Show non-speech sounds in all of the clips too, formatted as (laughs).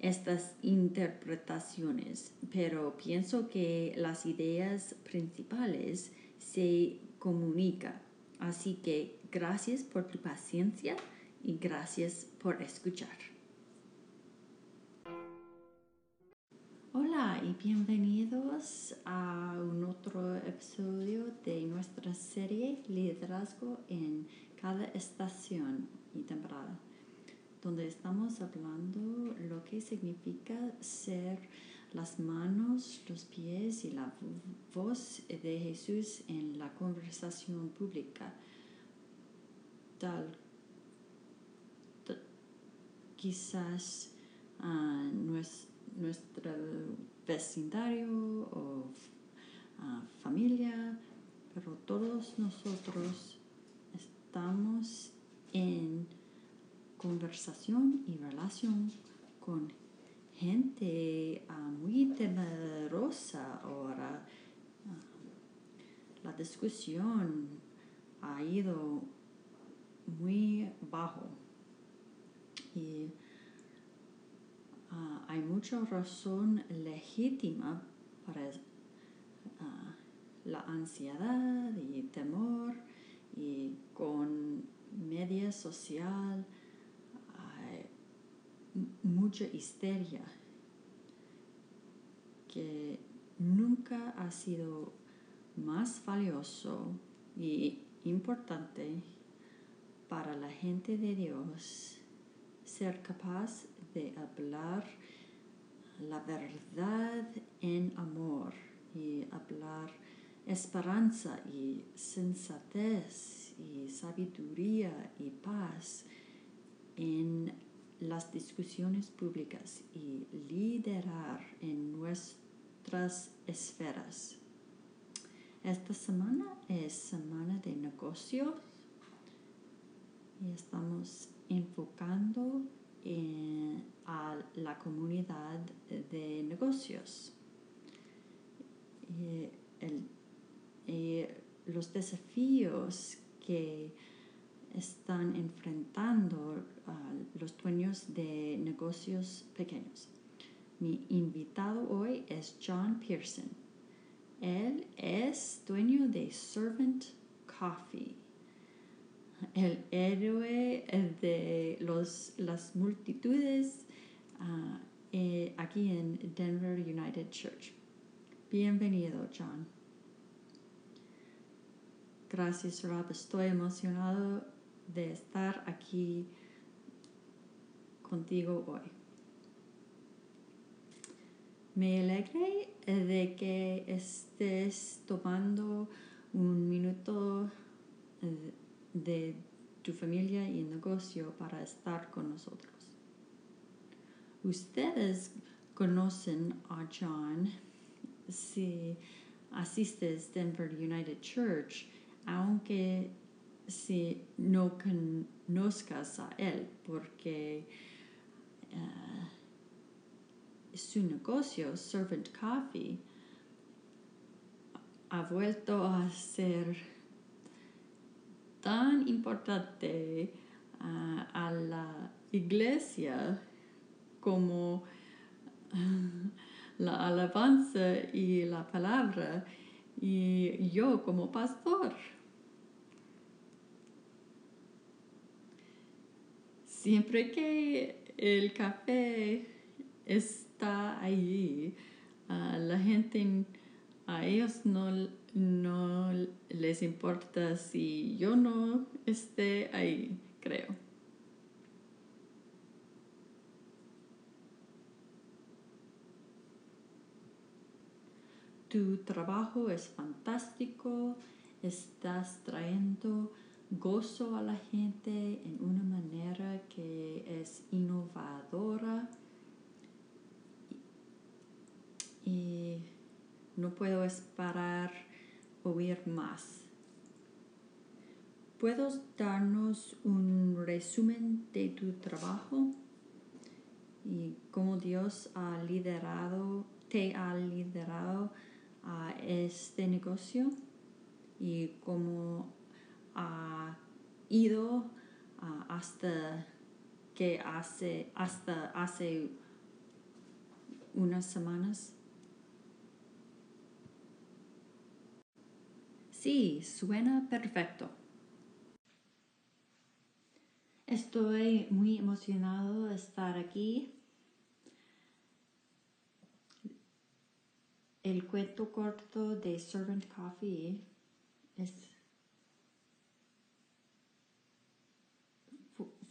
estas interpretaciones, pero pienso que las ideas principales se comunican. Así que gracias por tu paciencia y gracias por escuchar. Hola y bienvenidos a un otro episodio de nuestra serie Liderazgo en cada estación y temporada, donde estamos hablando lo que significa ser las manos, los pies y la voz de Jesús en la conversación pública. Tal, quizás uh, nuestro vecindario o ah, familia, pero todos nosotros estamos en conversación y relación con gente ah, muy temerosa ahora. Ah, la discusión ha ido muy bajo y ah, hay mucha razón legítima para la ansiedad y temor y con media social mucha histeria que nunca ha sido más valioso y importante para la gente de Dios ser capaz de hablar la verdad en amor y hablar esperanza y sensatez y sabiduría y paz en las discusiones públicas y liderar en nuestras esferas. Esta semana es semana de negocios y estamos enfocando en, a la comunidad de negocios. Y los desafíos que están enfrentando los dueños de negocios pequeños. Mi invitado hoy es John Pearson. Él es dueño de Servant Coffee, el héroe de los, las multitudes ah, eh, aquí en Denver United Church. Bienvenido, John. Gracias, Rob. Estoy emocionado de estar aquí contigo hoy. Me alegré de que estés tomando un minuto de tu familia y negocio para estar con nosotros. Ustedes conocen a John si asistes Denver United Church aunque si no conozcas a él, porque eh, su negocio, Servant Coffee, ha vuelto a ser tan importante eh, a la iglesia como la alabanza y la palabra y yo como pastor. Siempre que el café está allí. Ah, la gente, a ellos no, no les importa si yo no esté ahí, creo. Tu trabajo es fantástico, estás trayendo gozo a la gente en una manera que es innovadora y no puedo esperar oír más. ¿Puedes darnos un resumen de tu trabajo y cómo Dios ha liderado, te ha liderado a este negocio y cómo ha ido hasta que hace hasta hace unas semanas. Sí, suena perfecto. Estoy muy emocionado de estar aquí. El cuento corto de Servant Coffee es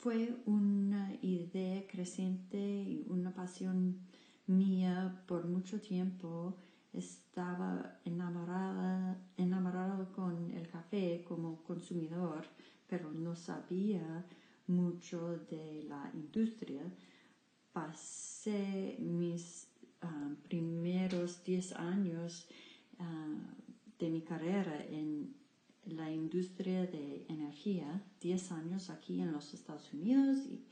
fue una idea creciente y una pasión mía por mucho tiempo. Estaba enamorada, enamorada con el café como consumidor, pero no sabía mucho de la industria. Pasé mis ah, primeros 10 años ah, de mi carrera en la industria de energía 10 años aquí en los Estados Unidos y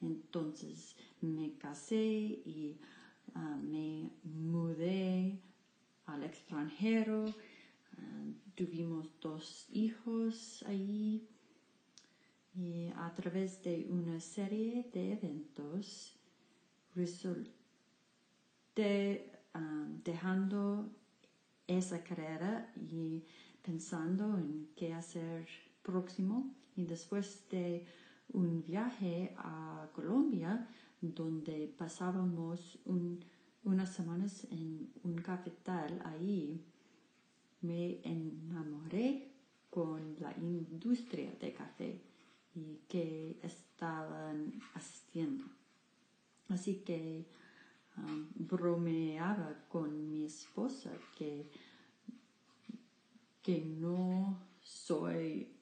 entonces me casé y ah, me mudé al extranjero. Ah, tuvimos dos hijos ahí y a través de una serie de eventos resulté ah, dejando esa carrera y pensando en qué hacer próximo y después de un viaje a Colombia donde pasábamos unas semanas en un cafetal ahí, me enamoré con la industria de café y que estaban asistiendo. Así que um, bromeaba con mi esposa que que no soy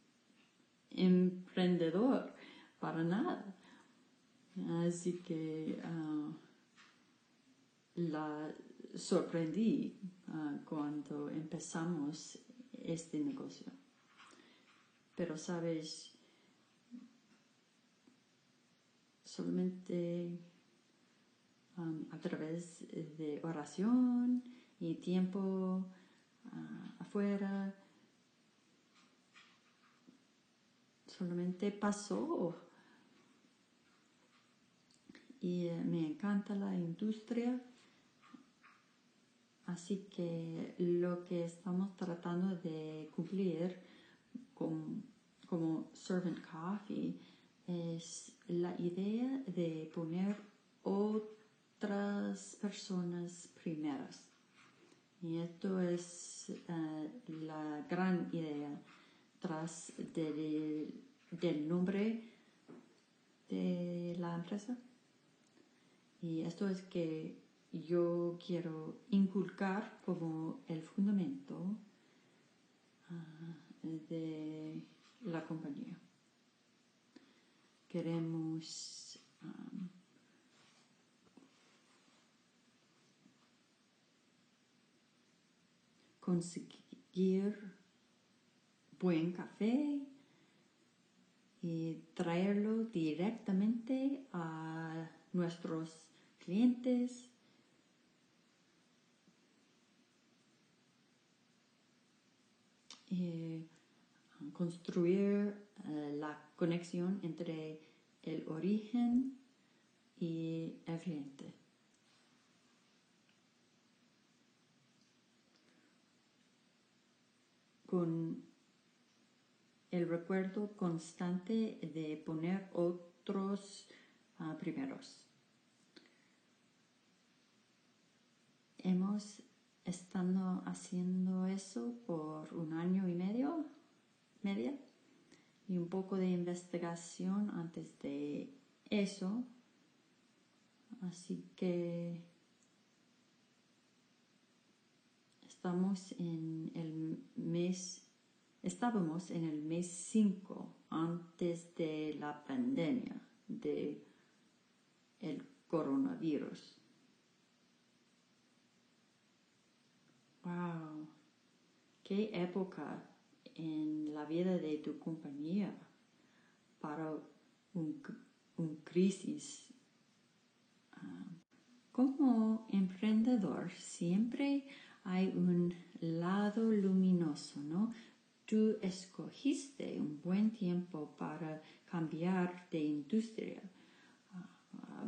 emprendedor para nada. Así que ah, la sorprendí ah, cuando empezamos este negocio. Pero sabes, solamente ah, a través de oración y tiempo afuera. Solamente pasó. Y eh, me encanta la industria. Así que lo que estamos tratando de cumplir con, como Servant Coffee es la idea de poner otras personas primeras. Y esto es eh, la gran idea tras del, del nombre de la empresa. Y esto es que yo quiero inculcar como el fundamento ah, de la compañía. Queremos ah, conseguir buen café y traerlo directamente a nuestros clientes. Y construir eh, la conexión entre el origen y el cliente. Con el recuerdo constante de poner otros ah, primeros. hemos estado haciendo eso por un año y medio, media, y un poco de investigación antes de eso. Así que estamos en el mes, estábamos en el mes 5 antes de la pandemia de el coronavirus. Wow, qué época en la vida de tu compañía para un, crisis. Ah, como emprendedor siempre hay un lado luminoso, ¿no? Tú escogiste un buen tiempo para cambiar de industria. Ah,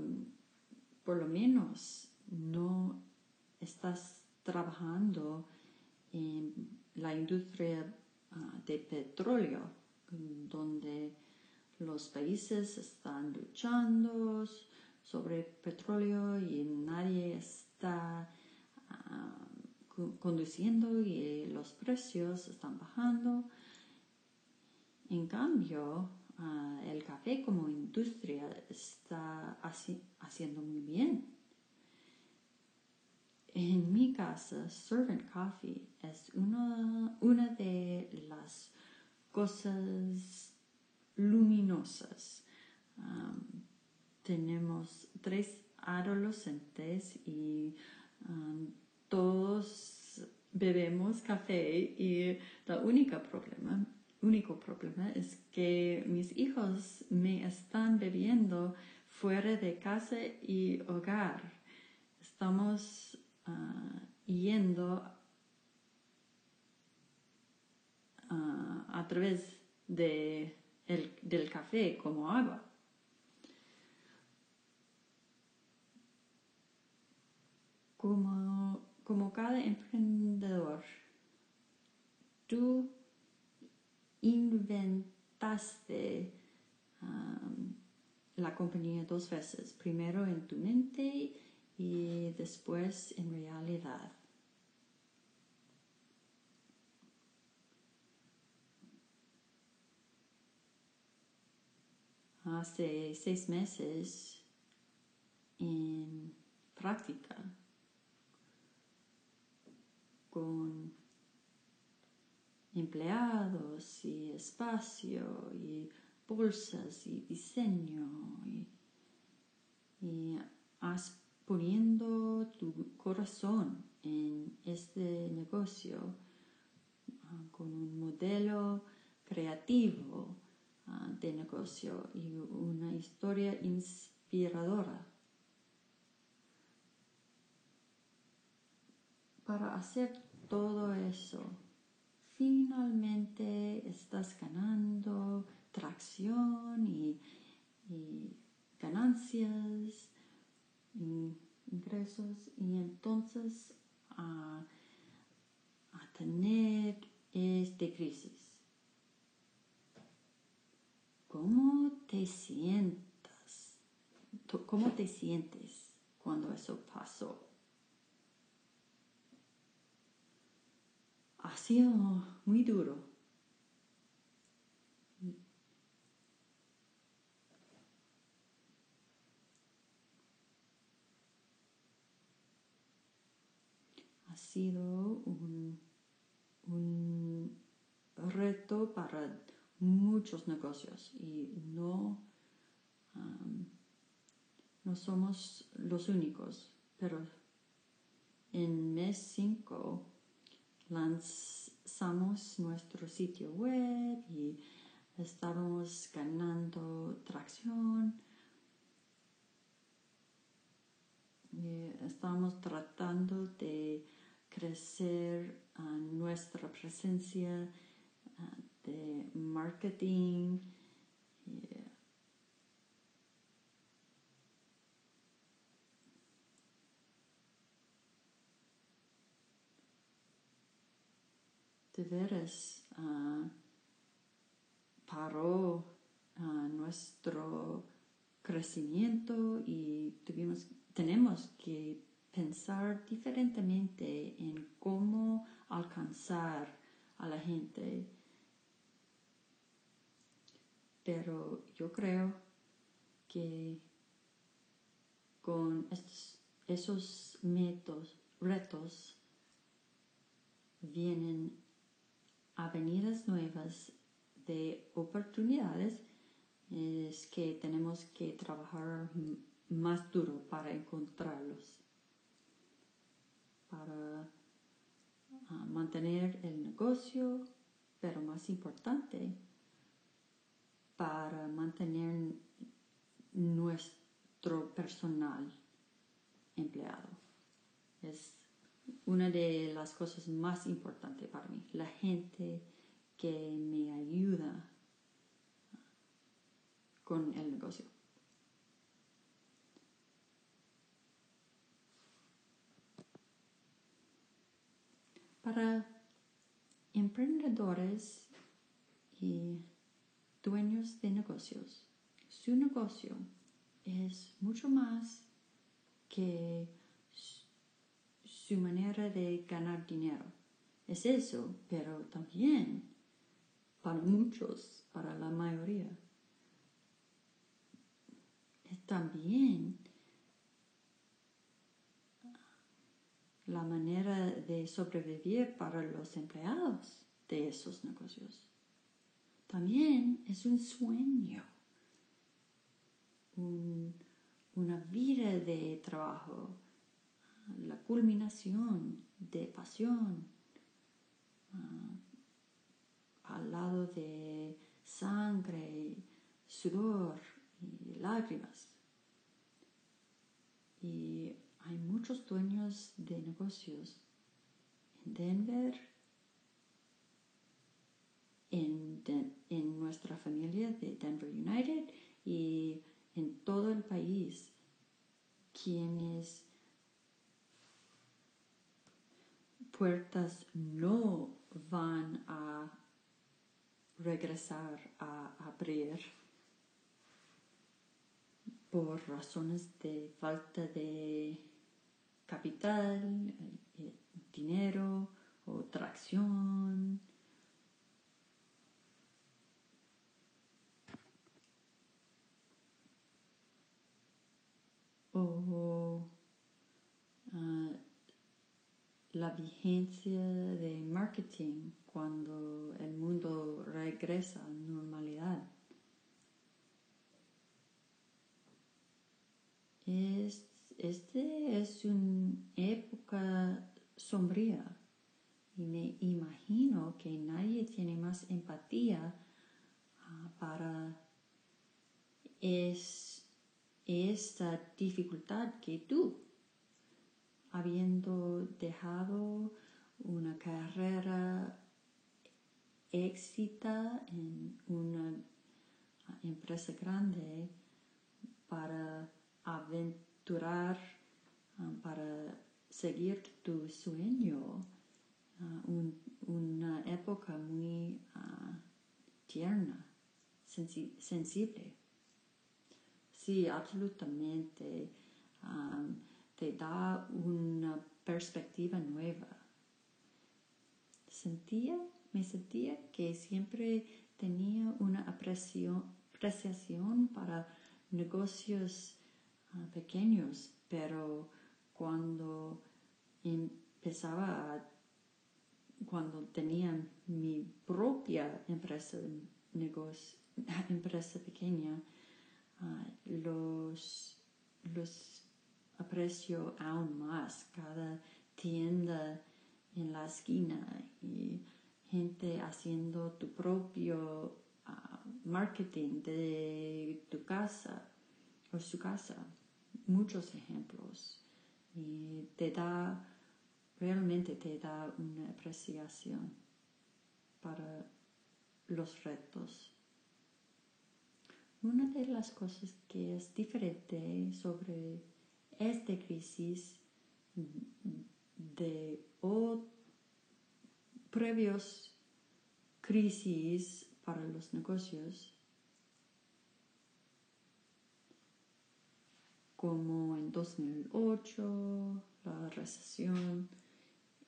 por lo menos no estás trabajando en la industria ah, de petróleo, donde los países están luchando sobre petróleo y nadie está ah, conduciendo y los precios están bajando. En cambio, ah, el café como industria está haciendo muy bien. En mi casa, Servant Coffee es una, una de las cosas luminosas. tenemos tres adolescentes y todos bebemos café y el único problema, único problema es que mis hijos me están bebiendo fuera de casa y hogar. Estamos uh, yendo uh, a través de el, del café como agua. Como, como cada emprendedor, tú inventaste um, la compañía dos veces, primero en tu mente y después en realidad. Hace seis meses en práctica con empleados y espacio y bolsas y diseño y, y poniendo tu corazón en este negocio ah, con un modelo creativo ah, de negocio y una historia inspiradora. Para hacer todo eso, finalmente estás ganando tracción y, y ganancias ingresos y entonces a, tener este crisis. ¿Cómo te sientas? ¿Cómo te sientes cuando eso pasó? Ha sido muy duro. Ha sido un, reto para muchos negocios y no, no somos los únicos, pero en mes 5 lanzamos nuestro sitio web y estábamos ganando tracción. Y estamos tratando de crecer nuestra presencia de marketing. De veras paró nuestro crecimiento y tuvimos, tenemos que pensar diferentemente en cómo alcanzar a la gente. Pero yo creo que con esos métodos, retos, vienen avenidas nuevas de oportunidades es que tenemos que trabajar más duro para encontrarlos, para ah, mantener el negocio, pero más importante, para mantener nuestro personal empleado. Es una de las cosas más importantes para mí, la gente que me ayuda con el negocio. Para emprendedores y dueños de negocios, su negocio es mucho más que su manera de ganar dinero. Es eso, pero también para muchos, para la mayoría, es también la manera de sobrevivir para los empleados de esos negocios. También es un sueño, una vida de trabajo, la culminación de pasión ah, al lado de sangre, sudor y lágrimas. Y hay muchos dueños de negocios en Denver, en, en nuestra familia de Denver United y en todo el país quienes puertas no van a regresar a abrir por razones de falta de capital, eh, dinero o tracción. O ah, la vigencia de marketing cuando el mundo regresa a normalidad. Es, este es una época sombría y me imagino que nadie tiene más empatía ah, para es, esta dificultad que tú, habiendo dejado una carrera éxita en una empresa grande para aventurar, um, para seguir tu sueño, uh, una época muy uh, tierna, sensible. Sí, absolutamente. Te da una perspectiva nueva. Sentía, me sentía que siempre tenía una apreciación para negocios Ah, pequeños, pero cuando empezaba cuando tenía mi propia empresa, (laughs) empresa pequeña, ah, los, los aprecio aún más. Cada tienda en la esquina y gente haciendo tu propio ah, marketing de tu casa o su casa muchos ejemplos y te da, realmente te da una apreciación para los retos. Una de las cosas que es diferente sobre esta crisis de previos crisis para los negocios como en 2008 la recesión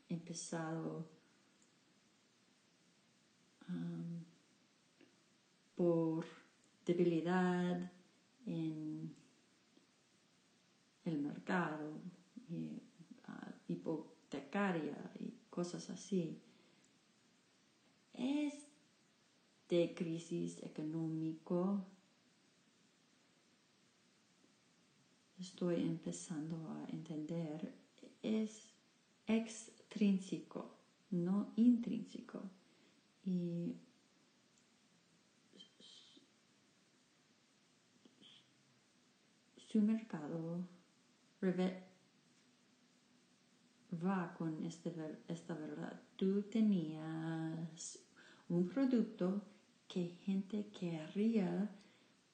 empezado um, por debilidad en el mercado y, uh, hipotecaria y cosas así. Es de crisis económico. Estoy empezando a entender. Es extrínseco, no intrínseco. Y su mercado va con este, esta verdad. Tú tenías un producto que gente querría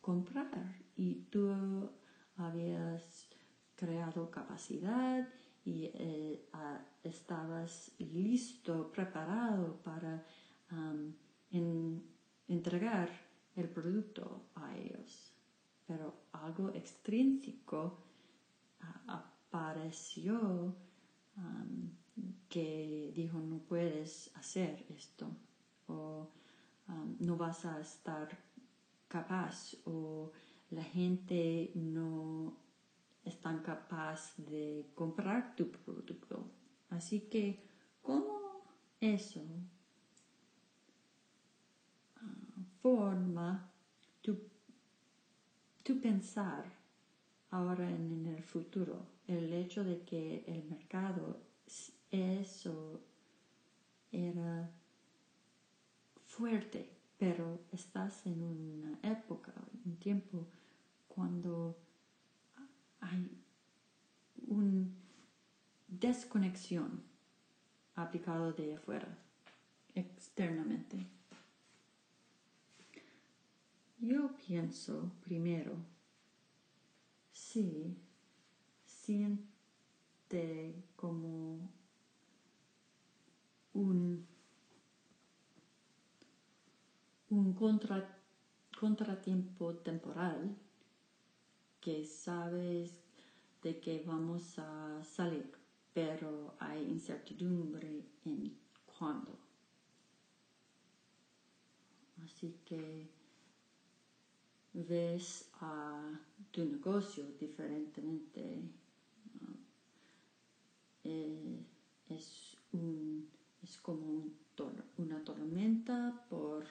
comprar y tú habías creado capacidad y eh, estabas listo, preparado para entregar el producto a ellos. Pero algo extrínseco apareció que dijo no puedes hacer esto o no vas a estar capaz o la gente no están capaz de comprar tu producto. Así que, ¿cómo eso ah, forma tu, tu, pensar ahora en, el futuro? El hecho de que el mercado, eso era fuerte, pero estás en una época, un tiempo cuando hay una desconexión aplicado de afuera, externamente. Yo pienso primero, si siente como un, un contratiempo temporal que sabes de que vamos a salir, pero hay incertidumbre en cuándo. Así que ves a tu negocio diferentemente. Eh, es, un, es como una tormenta por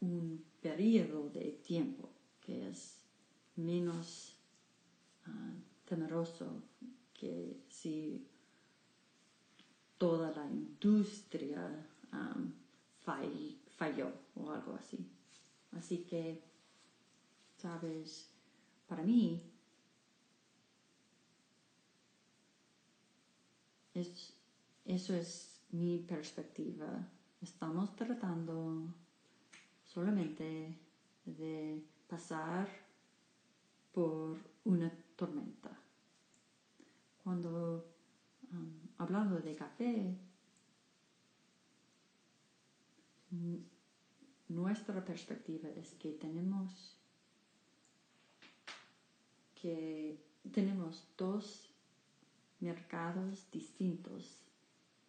un periodo de tiempo que es menos uh, temeroso que si toda la industria fall, falló o algo así. Así que, sabes, para mí es, eso es mi perspectiva. Estamos tratando solamente de pasar por una tormenta. Cuando um, hablando de café, nuestra perspectiva es que tenemos que tenemos dos mercados distintos.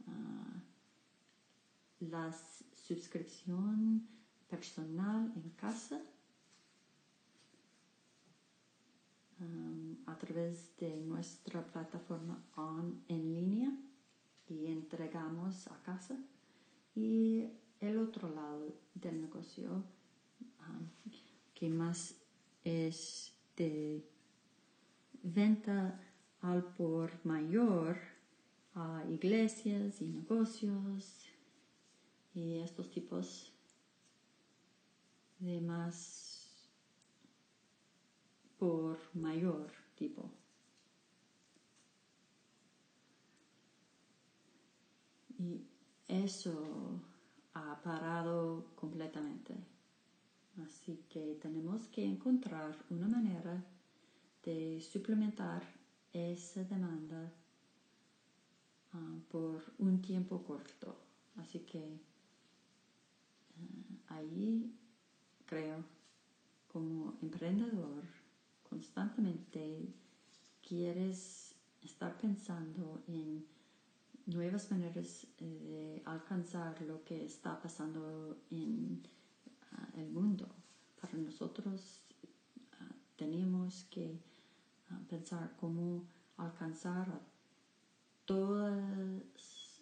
Uh, la suscripción personal en casa a través de nuestra plataforma en línea y entregamos a casa. Y el otro lado del negocio, que más es de venta al por mayor a iglesias y negocios y estos tipos de más por mayor tipo. Y eso ha parado completamente. Así que tenemos que encontrar una manera de suplementar esa demanda ah, por un tiempo corto. Así que ah, ahí creo como emprendedor constantemente quieres estar pensando en nuevas maneras de alcanzar lo que está pasando en ah, el mundo. Para nosotros ah, tenemos que pensar cómo alcanzar a todas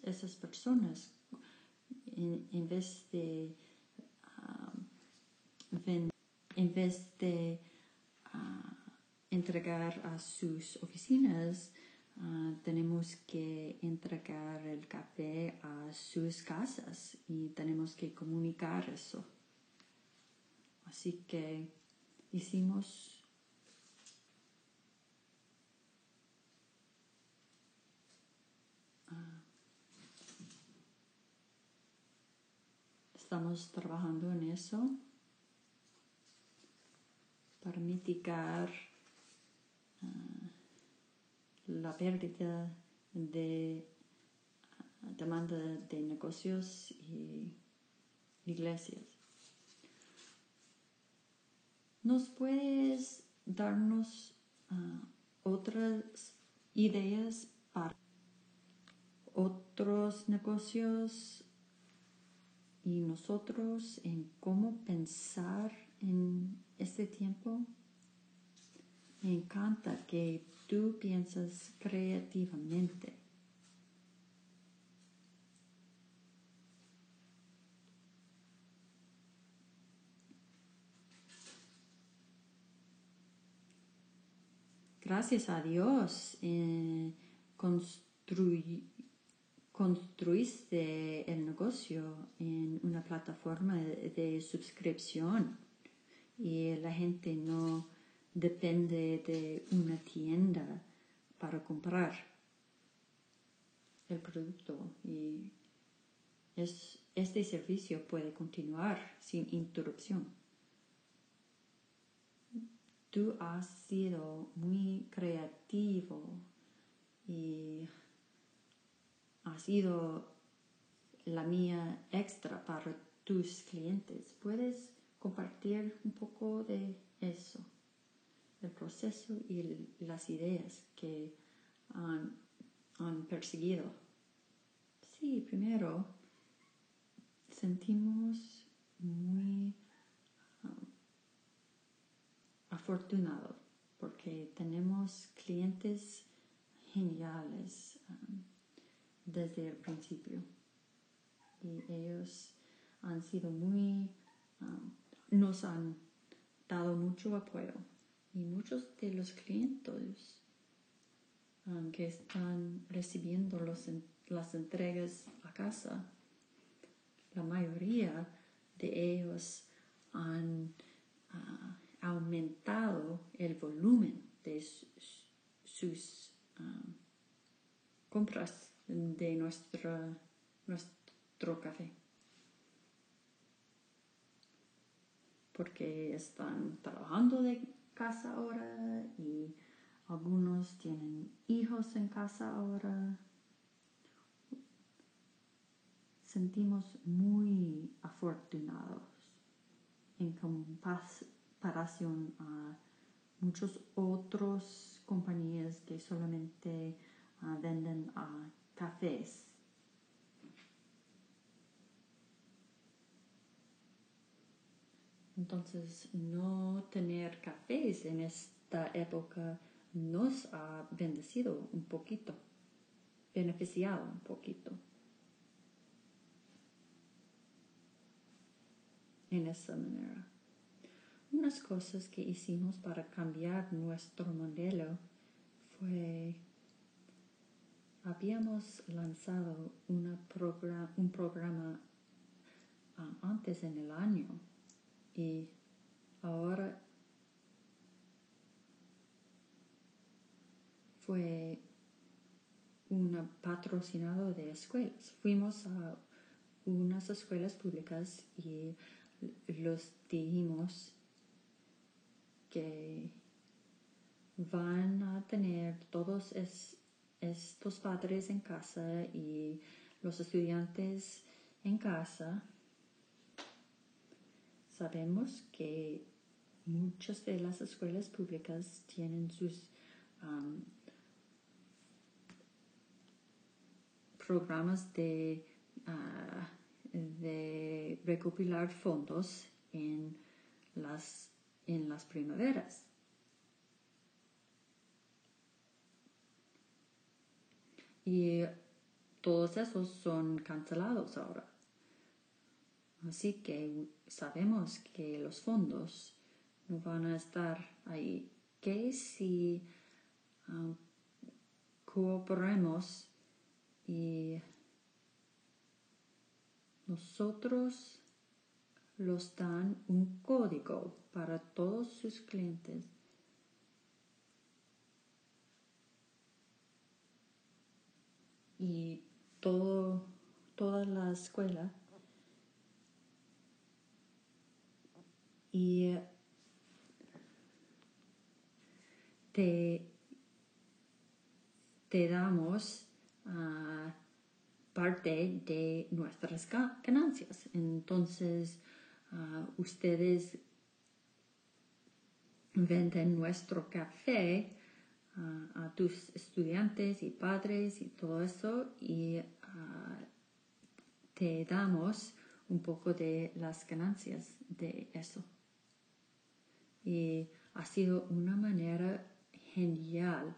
esas personas en, vez de en vez de entregar a sus oficinas Ah, tenemos que entregar el café a sus casas y tenemos que comunicar eso. Así que hicimos estamos trabajando en eso para mitigar uh, la pérdida de demanda de negocios y iglesias. ¿Nos puedes darnos ah, otras ideas para otros negocios y nosotros en cómo pensar en este tiempo? Me encanta que tú piensas creativamente. Gracias a Dios eh, construiste el negocio en una plataforma de suscripción y la gente no depende de una tienda para comprar el producto y este servicio puede continuar sin interrupción. Tú has sido muy creativo y has sido la mía extra para tus clientes. ¿Puedes compartir un poco de eso? el proceso y las ideas que han, perseguido. Sí, primero sentimos muy um, afortunados porque tenemos clientes geniales um, desde el principio. Y ellos han sido muy, um, nos han dado mucho apoyo. Y muchos de los clientes um, que están recibiendo las entregas a casa, la mayoría de ellos han uh, aumentado el volumen de sus, um, compras de nuestro café. Porque están trabajando de casa ahora y algunos tienen hijos en casa ahora. Sentimos muy afortunados en comparación a muchos otros compañías que solamente ah, venden a Entonces, no tener cafés en esta época nos ha bendecido un poquito, beneficiado un poquito. En esa manera. Unas cosas que hicimos para cambiar nuestro modelo fue, habíamos lanzado un programa ah, antes en el año y ahora fue un patrocinado de escuelas. Fuimos a unas escuelas públicas y los dijimos que van a tener todos estos padres en casa y los estudiantes en casa sabemos que muchas de las escuelas públicas tienen sus um, programas de, uh, de recopilar fondos en las, en las primaveras. Y todos esos son cancelados ahora. Así que sabemos que los fondos no van a estar ahí. Que si um, cooperemos y nosotros los dan un código para todos sus clientes. Y todo, toda la escuela y te, te damos uh, parte de nuestras ganancias. Entonces, uh, ustedes venden nuestro café a tus estudiantes y padres y todo eso y te damos un poco de las ganancias de eso. Y ha sido una manera genial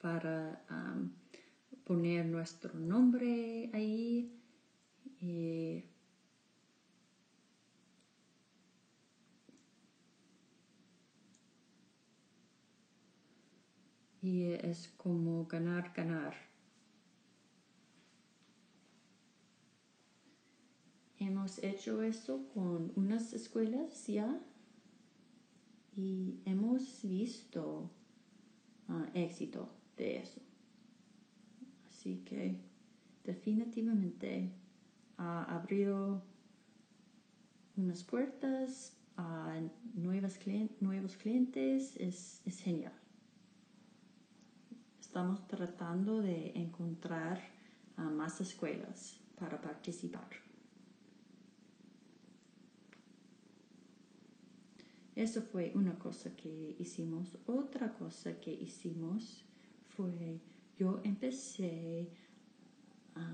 para poner nuestro nombre ahí y y es como ganar, ganar. Hemos hecho eso con unas escuelas ya y hemos visto uh, éxito de eso. Así que definitivamente ha abrido unas puertas a nuevos clientes. Es, es genial. Estamos tratando de encontrar uh, más escuelas para participar. Eso fue una cosa que hicimos. Otra cosa que hicimos fue yo empecé a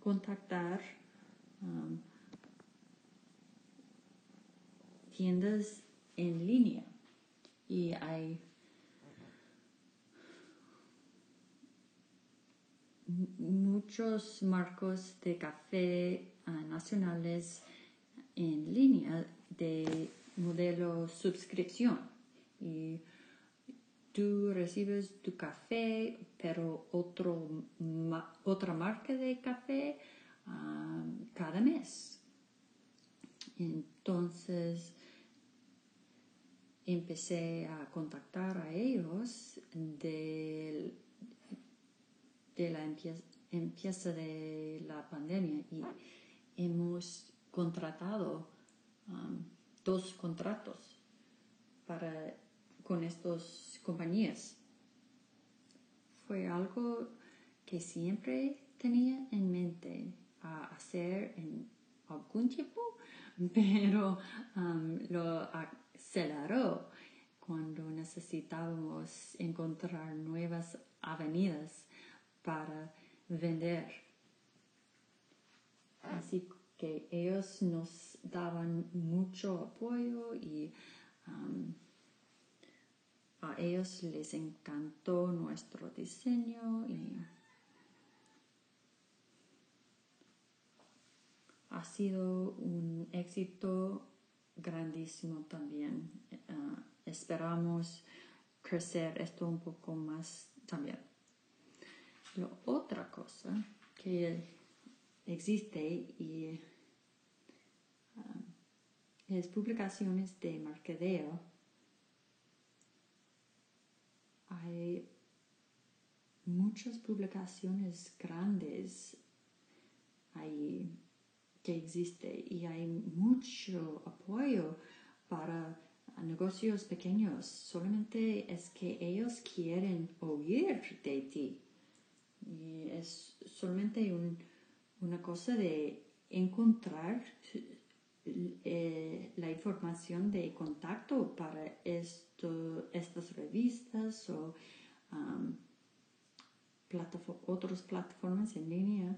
contactar um, tiendas en línea y hay muchos marcos de café uh, nacionales en línea de modelo suscripción y tú recibes tu café, pero otro, otra marca de café um, cada mes. Entonces empecé a contactar a ellos de, de la empieza, de la pandemia y hemos contratado um, dos contratos para, con estos compañías. Fue algo que siempre tenía en mente hacer en algún tiempo, (laughs) pero um, lo aceleró cuando necesitábamos encontrar nuevas avenidas para vender. Así que ellos nos daban mucho apoyo y um, a ellos les encantó nuestro diseño y ha sido un éxito grandísimo también. Uh, esperamos crecer esto un poco más también. La otra cosa que existe y uh, es publicaciones de mercadeo hay muchas publicaciones grandes ahí que existe y hay mucho apoyo para negocios pequeños. Solamente es que ellos quieren oír de ti. Y es solamente una cosa de encontrar eh, la información de contacto para esto, estas revistas o um, otras plataformas en línea.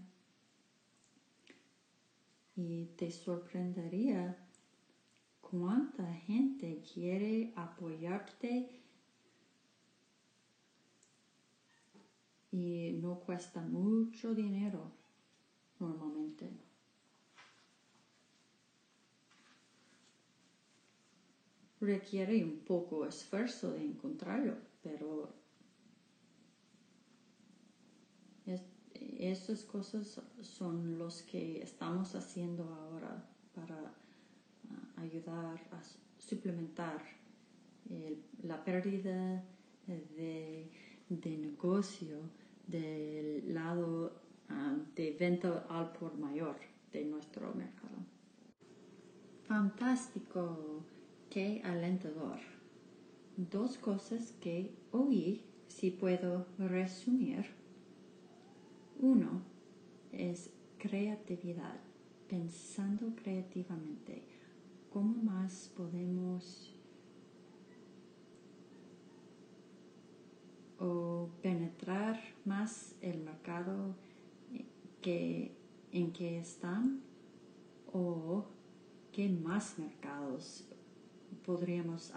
Y te sorprendería cuánta gente quiere apoyarte y no cuesta mucho dinero normalmente. Requiere un poco esfuerzo de encontrarlo, pero esas cosas son los que estamos haciendo ahora para ah, ayudar a suplementar la pérdida de, negocio del lado ah, de venta al por mayor de nuestro mercado. Fantástico, qué alentador. Dos cosas que oí, si puedo resumir uno es creatividad, pensando creativamente. ¿Cómo más podemos o penetrar más el mercado que, en que están o qué más mercados podríamos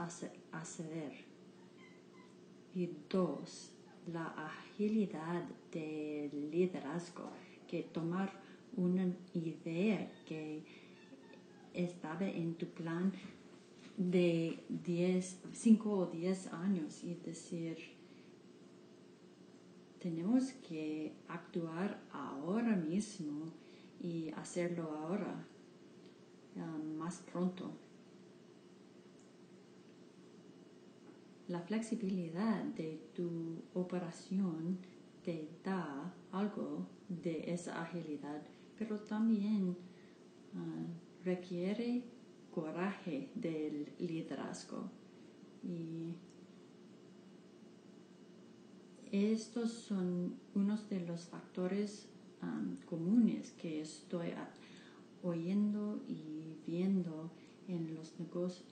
acceder. Y dos, la agilidad del liderazgo, que tomar una idea que estaba en tu plan de 10, 5 o 10 años y decir, tenemos que actuar ahora mismo y hacerlo ahora, más pronto. La flexibilidad de tu operación te da algo de esa agilidad, pero también ah, requiere coraje del liderazgo. Y estos son unos de los factores comunes que estoy oyendo y viendo en, los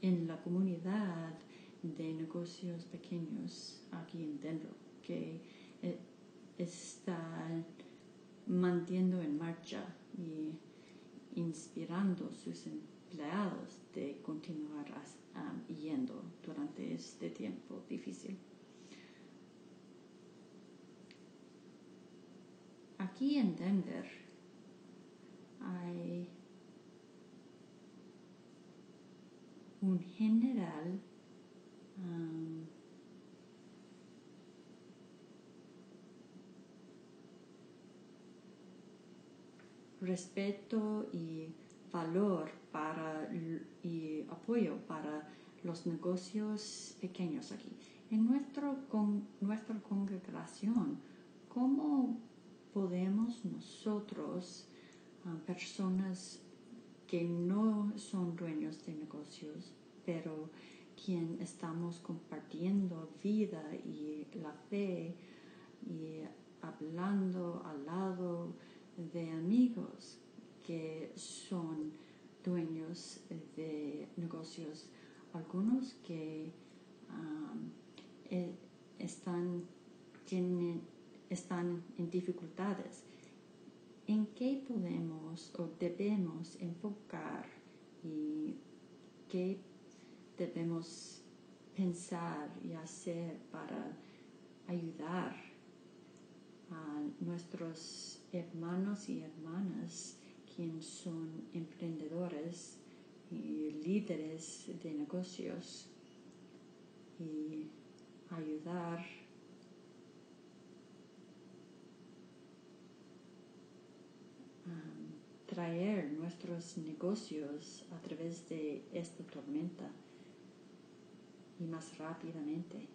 en la comunidad de negocios pequeños aquí en Denver que eh, están manteniendo en marcha y inspirando sus empleados de continuar yendo durante este tiempo difícil. Aquí en Denver hay un general respeto y valor para y apoyo para los negocios pequeños aquí. En nuestro, con, nuestra congregación, ¿cómo podemos nosotros, ah, personas que no son dueños de negocios, pero quien estamos compartiendo vida y la fe y hablando al lado de amigos que son dueños de negocios, algunos que um, están, tienen, están en dificultades. ¿En qué podemos o debemos enfocar y qué debemos pensar y hacer para ayudar a nuestros hermanos y hermanas quienes son emprendedores y líderes de negocios y ayudar a traer nuestros negocios a través de esta tormenta y más rápidamente.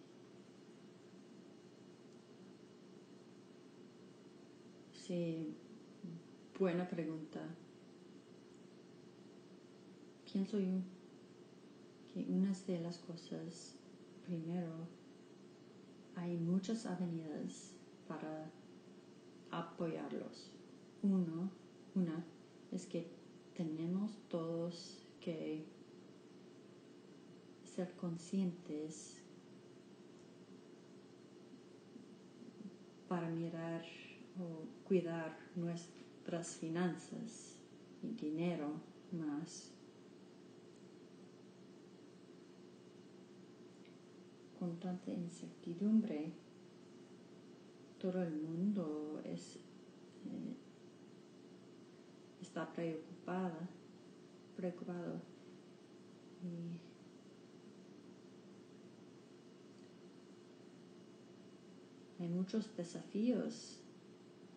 Sí, buena pregunta. Pienso yo que una de las cosas, primero, hay muchas avenidas para apoyarlos. Uno, una es que tenemos todos que ser conscientes para mirar o cuidar nuestras finanzas y dinero más. Con tanta incertidumbre, todo el mundo es, está preocupada, preocupado. Y hay muchos desafíos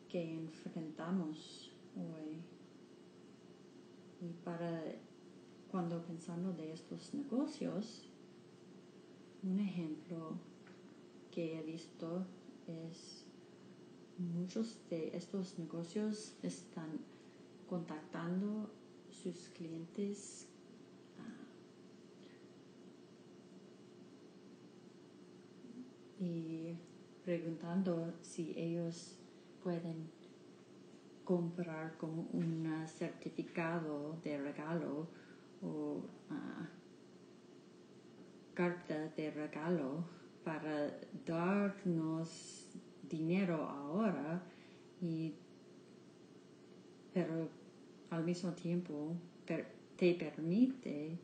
que enfrentamos hoy. Y para cuando pensamos de estos negocios, un ejemplo que he visto es muchos de estos negocios están contactando sus clientes ah, y preguntando si ellos pueden comprar como un certificado de regalo o ah, carta de regalo para darnos dinero ahora y pero al mismo tiempo te permite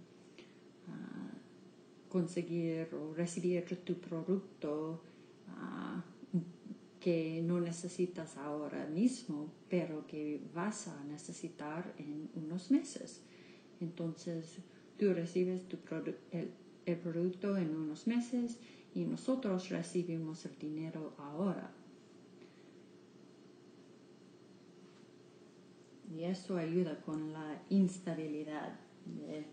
ah, conseguir o recibir tu producto ah, que no necesitas ahora mismo, pero que vas a necesitar en unos meses. Entonces, tú recibes tu el, el producto en unos meses y nosotros recibimos el dinero ahora. Y eso ayuda con la instabilidad de,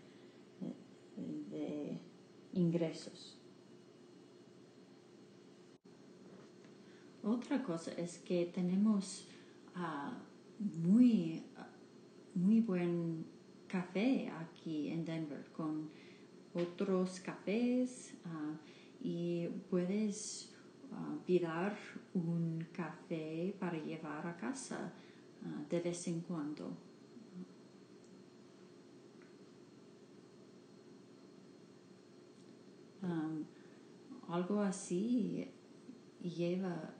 ingresos. Otra cosa es que tenemos uh, muy, uh, muy buen café aquí en Denver con otros cafés uh, y puedes pedir un café para llevar a casa de vez en cuando. Um, algo así lleva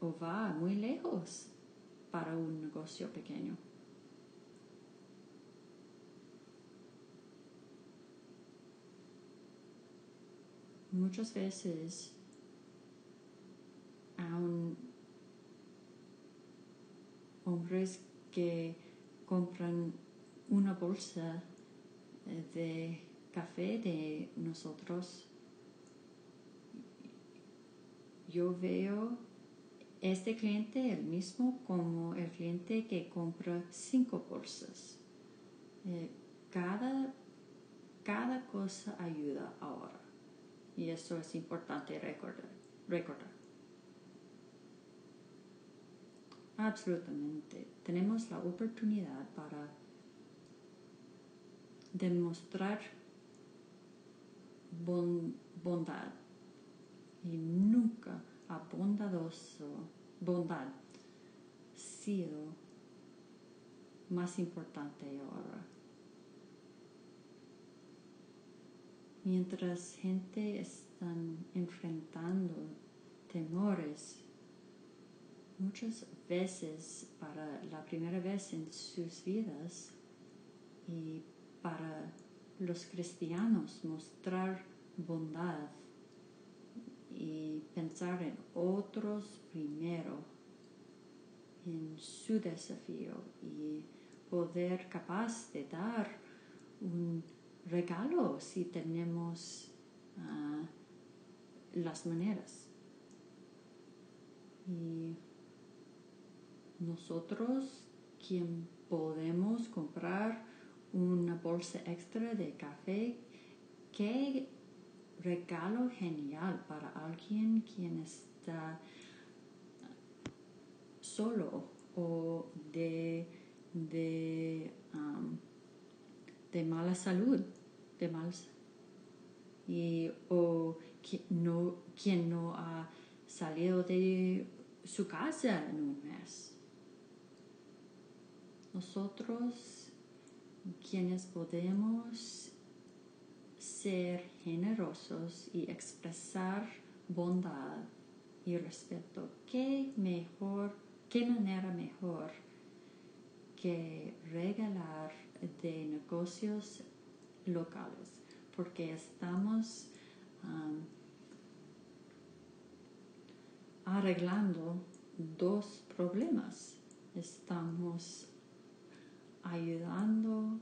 o, va muy lejos para un negocio pequeño. Muchas veces aún hombres que compran una bolsa de café de nosotros, yo veo este cliente el mismo como el cliente que compra cinco bolsas. Eh, cada, cada cosa ayuda ahora y eso es importante recordar. recordar. Absolutamente. Tenemos la oportunidad para demostrar bondad y nunca a bondadoso, bondad sido más importante ahora. Mientras gente están enfrentando temores, muchas veces para la primera vez en sus vidas y para los cristianos mostrar bondad y pensar en otros primero, en su desafío y poder capaz de dar un regalo si tenemos ah, las maneras. Y nosotros, quien podemos comprar una bolsa extra de café, qué regalo genial para alguien quien está solo o de, de, de mala salud, de mal, y, o no, quien no ha salido de su casa en un mes. Nosotros quienes podemos ser generosos y expresar bondad y respeto. ¿Qué mejor, qué manera mejor que regalar de negocios locales? Porque estamos um, arreglando dos problemas. Estamos ayudando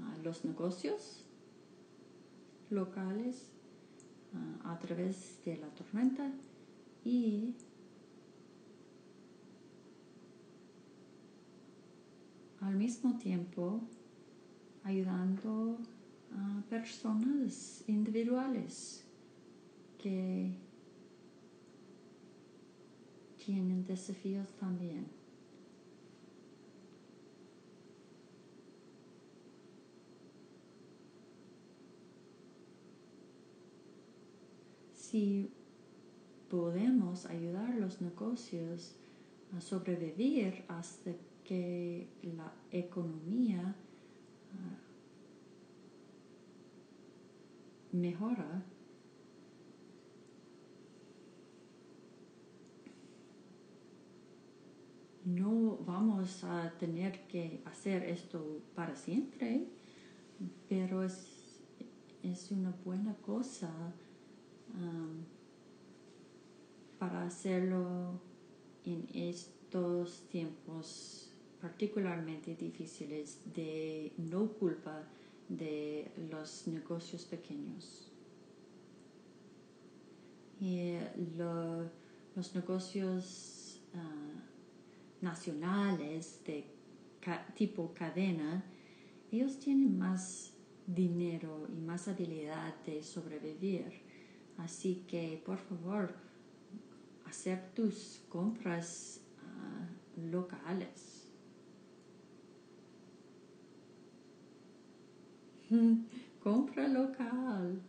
a los negocios locales uh, a través de la tormenta y al mismo tiempo ayudando a personas individuales que tienen desafíos también. Si podemos ayudar a los negocios a sobrevivir hasta que la economía uh, mejora, no vamos a tener que hacer esto para siempre, pero es, es una buena cosa um, para hacerlo en estos tiempos particularmente difíciles de no culpa de los negocios pequeños. Y lo, los negocios uh, nacionales de tipo cadena, ellos tienen más dinero y más habilidad de sobrevivir. Así que, por favor, hacer tus compras uh, locales. (laughs) Compra local.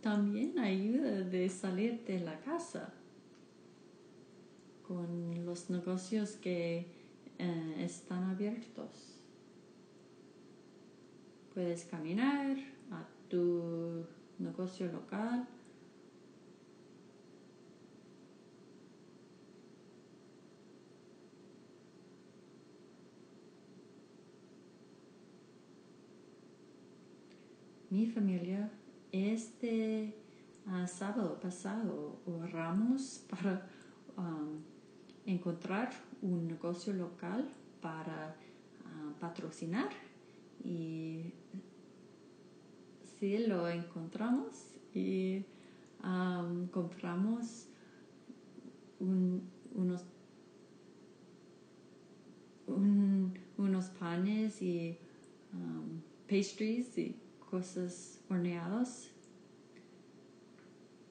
también ayuda de salir de la casa con los negocios que eh, están abiertos. Puedes caminar a tu negocio local. Mi familia este uh, sábado pasado oramos (laughs) para um, encontrar un negocio local para uh, patrocinar y sí lo encontramos y um, compramos un, unos un, unos panes y um, pastries y cosas horneadas.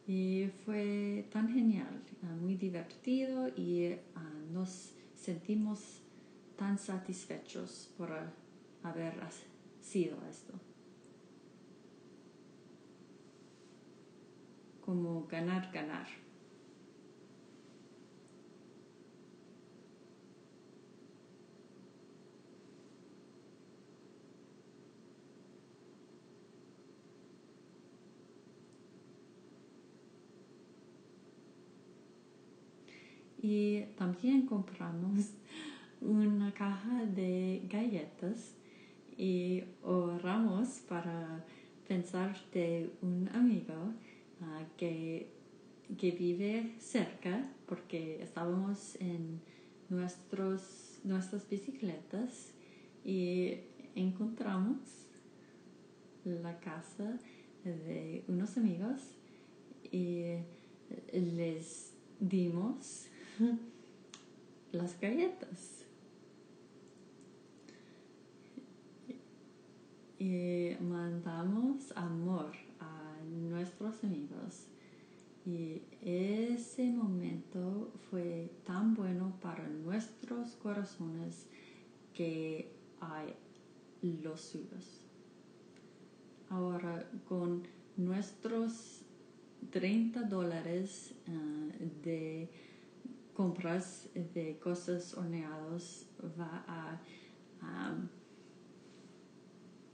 Y fue tan genial, uh, muy divertido y uh, nos sentimos tan satisfechos por haber sido esto. Como ganar, ganar. y también compramos (laughs) una caja de galletas y oramos para pensar de un amigo uh, que, que vive cerca porque estábamos en nuestros, nuestras bicicletas y encontramos la casa de unos amigos y les dimos (laughs) las galletas. Y mandamos amor a nuestros amigos. Y ese momento fue tan bueno para nuestros corazones que hay los suyos. Ahora, con nuestros 30 dólares uh, de compras de cosas horneadas va a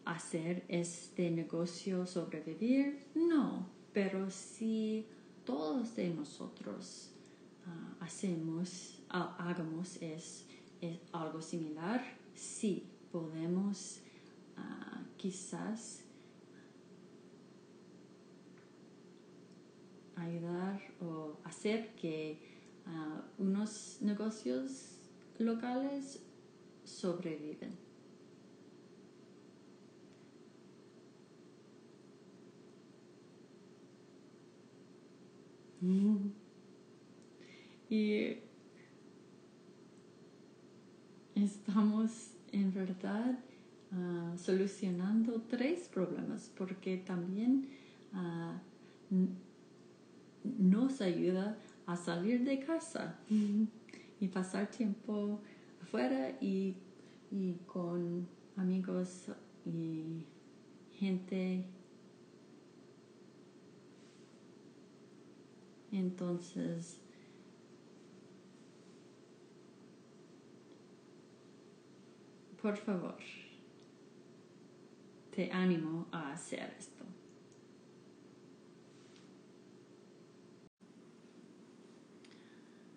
hacer este negocio sobrevivir? No, pero si todos de nosotros uh, hacemos, hagamos es, algo similar, sí podemos uh, quizás ayudar o hacer que unos negocios locales sobreviven. Y estamos en verdad uh, solucionando tres problemas porque también uh, nos ayuda a salir de casa y pasar tiempo afuera y, y con amigos y gente Entonces, por favor, te animo a hacer esto.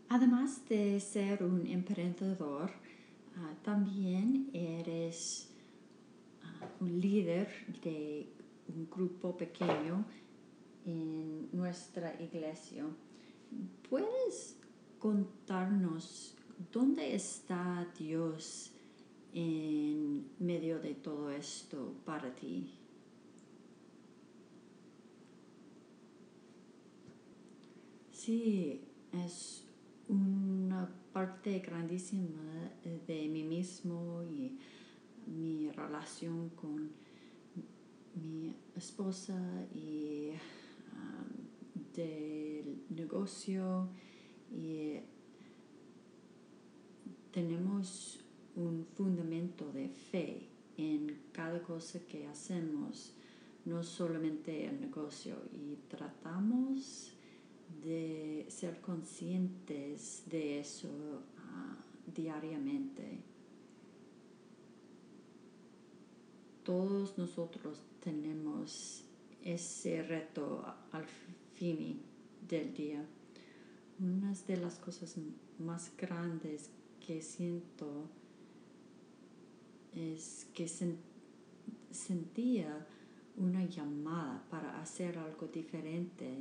Además de ser un emprendedor, uh, también eres uh, un líder de un grupo pequeño en nuestra iglesia. ¿Puedes contarnos dónde está Dios en medio de todo esto para ti? Sí, es una parte grandísima de mí mismo y mi relación con mi esposa y del negocio y tenemos un fundamento de fe en cada cosa que hacemos, no solamente el negocio, y tratamos de ser conscientes de eso uh, diariamente. Todos nosotros tenemos ese reto al fin del día. Una de las cosas más grandes que siento es que sentía una llamada para hacer algo diferente.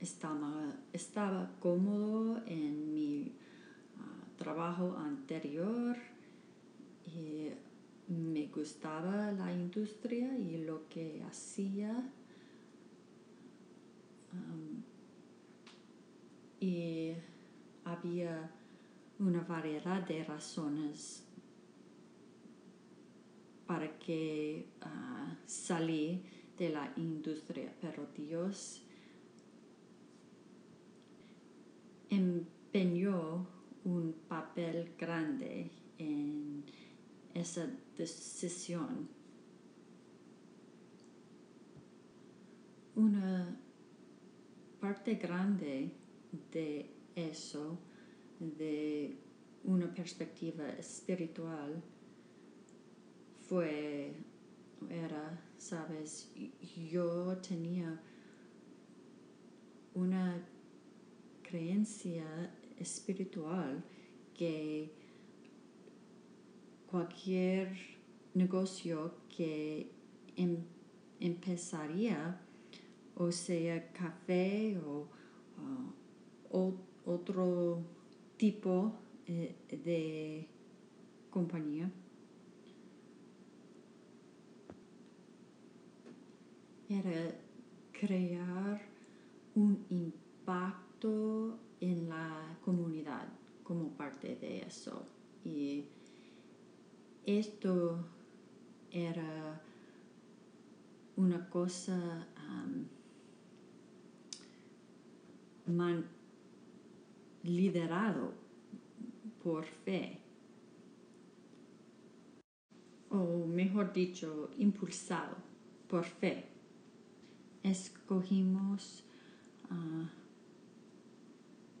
Estaba, estaba cómodo en mi ah, trabajo anterior y me gustaba la industria y lo que hacía. Y había una variedad de razones para que salí de la industria, pero Dios empeñó un papel grande en esa decisión. Una parte grande de eso, de una perspectiva espiritual, fue, era, sabes, yo tenía una creencia espiritual que cualquier negocio que em, empezaría, o sea, café o uh, otro tipo eh, de compañía, era crear un impacto en la comunidad como parte de eso. Y esto era una cosa liderado por fe, o mejor dicho, impulsado por fe. Escogimos uh,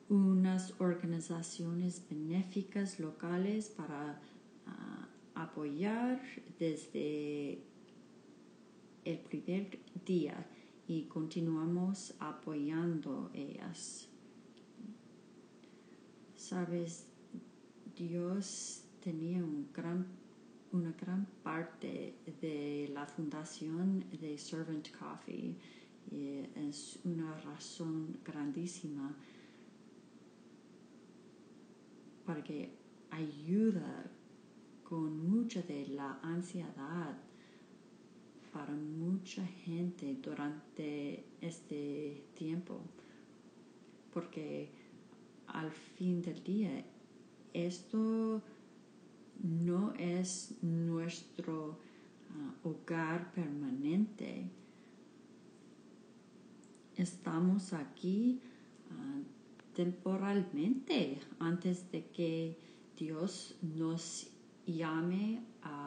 unas organizaciones benéficas locales para ah, apoyar desde el primer día y continuamos apoyando ellas. Sabes, Dios tenía un gran, una gran parte de la fundación de Servant Coffee y es una razón grandísima para que ayuda con mucha de la ansiedad para mucha gente durante este tiempo porque al fin del día esto no es nuestro ah, hogar permanente. Estamos aquí ah, temporalmente antes de que Dios nos llame al,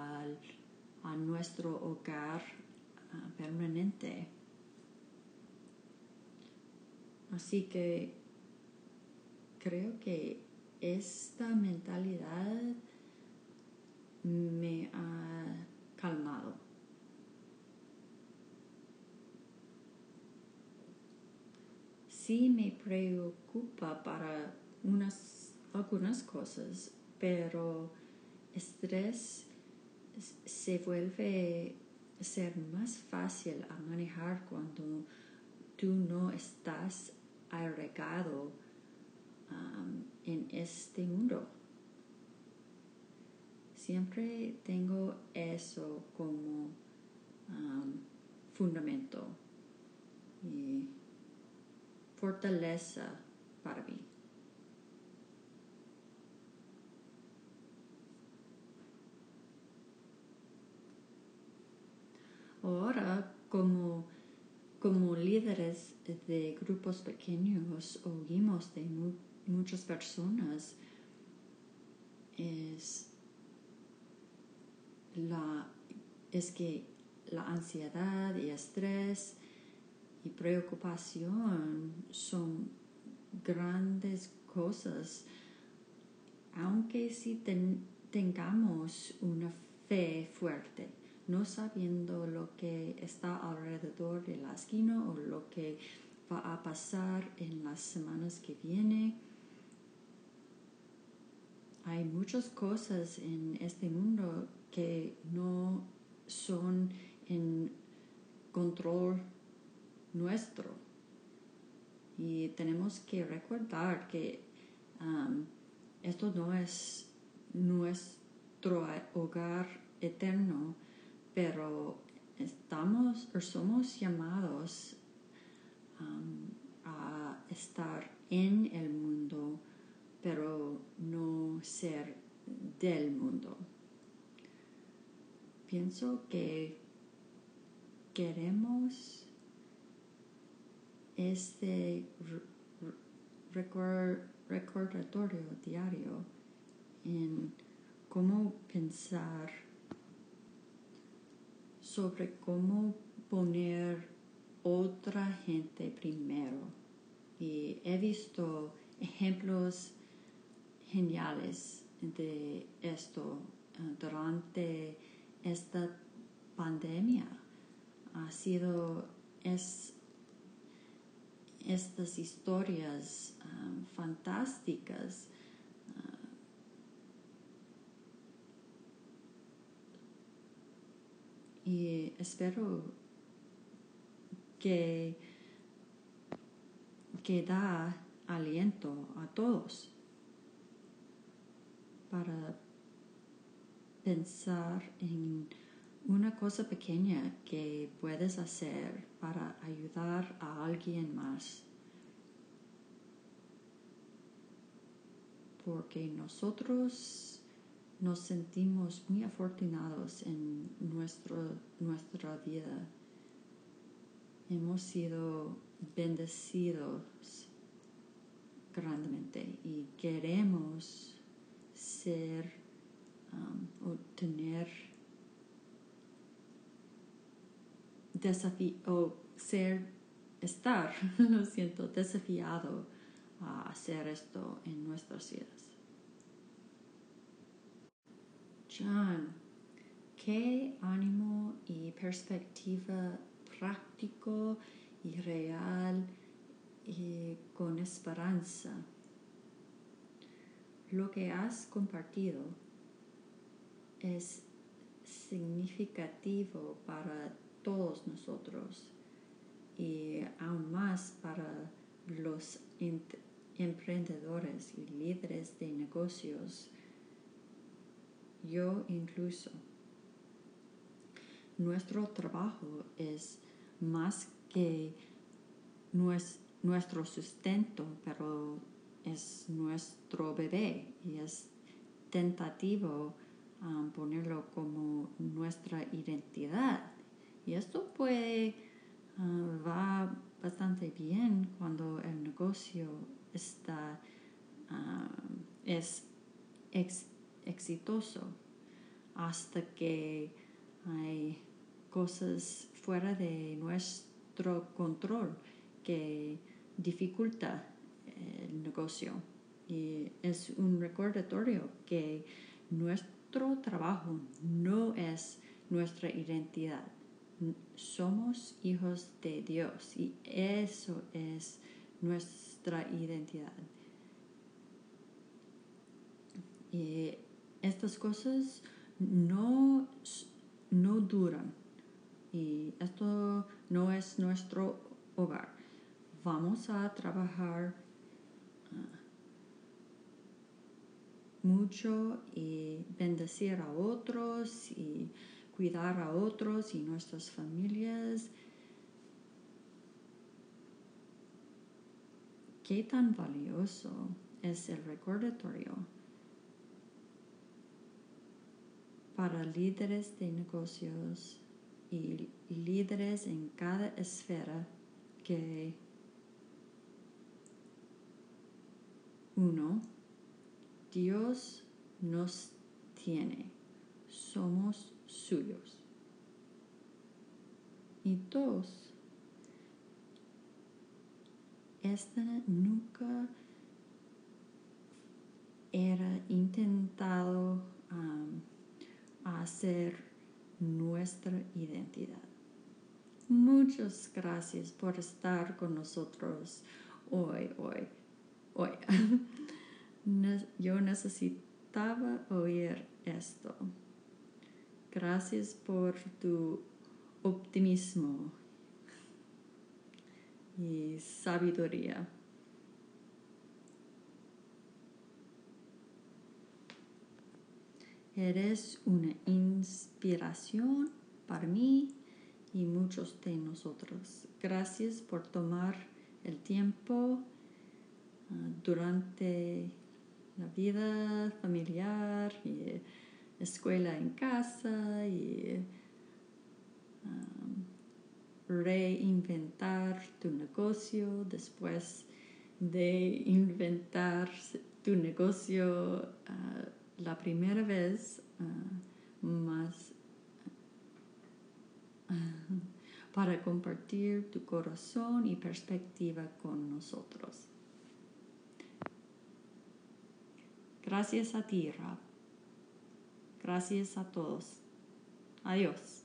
nuestro hogar ah, permanente. Así que creo que esta mentalidad me ha calmado. Sí me preocupa para unas, algunas cosas, pero estrés se vuelve ser más fácil a manejar cuando tú no estás arraigado um, en este mundo. Siempre tengo eso como um, fundamento y fortaleza para mí. Ahora, como, como líderes de grupos pequeños, oímos de muchas personas, es, la, es que la ansiedad y estrés y preocupación son grandes cosas, aunque si tengamos una fe fuerte, no sabiendo lo que está alrededor de la esquina o lo que va a pasar en las semanas que vienen. Hay muchas cosas en este mundo que no son en control nuestro. Y tenemos que recordar que um, esto no es nuestro hogar eterno, pero estamos o somos llamados um, a estar en el mundo, pero no ser del mundo. Pienso que queremos este recordatorio diario en cómo pensar sobre cómo poner otra gente primero. Y he visto ejemplos geniales de esto eh, durante esta pandemia. Ha sido, es estas historias um, fantásticas uh, y espero que, que da aliento a todos para pensar en una cosa pequeña que puedes hacer para ayudar a alguien más. Porque nosotros nos sentimos muy afortunados en nuestro, nuestra vida. Hemos sido bendecidos grandemente y queremos ser um, o tener o ser, estar, (laughs) lo siento, desafiado a hacer esto en nuestras vidas. ¿Qué ánimo y perspectiva práctico y real y con esperanza? Lo que has compartido es significativo para todos nosotros y aún más para los emprendedores y líderes de negocios, yo incluso. Nuestro trabajo es más que nuestro sustento, pero es nuestro bebé y es tentativo um, ponerlo como nuestra identidad. Y esto puede, uh, va bastante bien cuando el negocio está, um, es exitoso, hasta que hay cosas fuera de nuestro control que dificulta el negocio. Y es un recordatorio que nuestro trabajo no es nuestra identidad. Somos hijos de Dios y eso es nuestra identidad. Estas cosas no, no duran y esto no es nuestro hogar. Vamos a trabajar mucho y bendecir a otros y cuidar a otros y nuestras familias. Qué tan valioso es el recordatorio para líderes de negocios y líderes en cada esfera que uno Dios nos tiene, somos suyos. Y dos, esta nunca era intentado um, hacer nuestra identidad. Muchas gracias por estar con nosotros hoy, hoy, hoy. (laughs) yo necesitaba oír esto. Gracias por tu optimismo y sabiduría. Eres una inspiración para mí y muchos de nosotros. Gracias por tomar el tiempo ah, durante la vida familiar y escuela en casa y um, reinventar tu negocio después de inventar tu negocio uh, la primera vez uh, más uh, (laughs) para compartir tu corazón y perspectiva con nosotros. Gracias a ti, Rab. Gracias a todos. Adiós.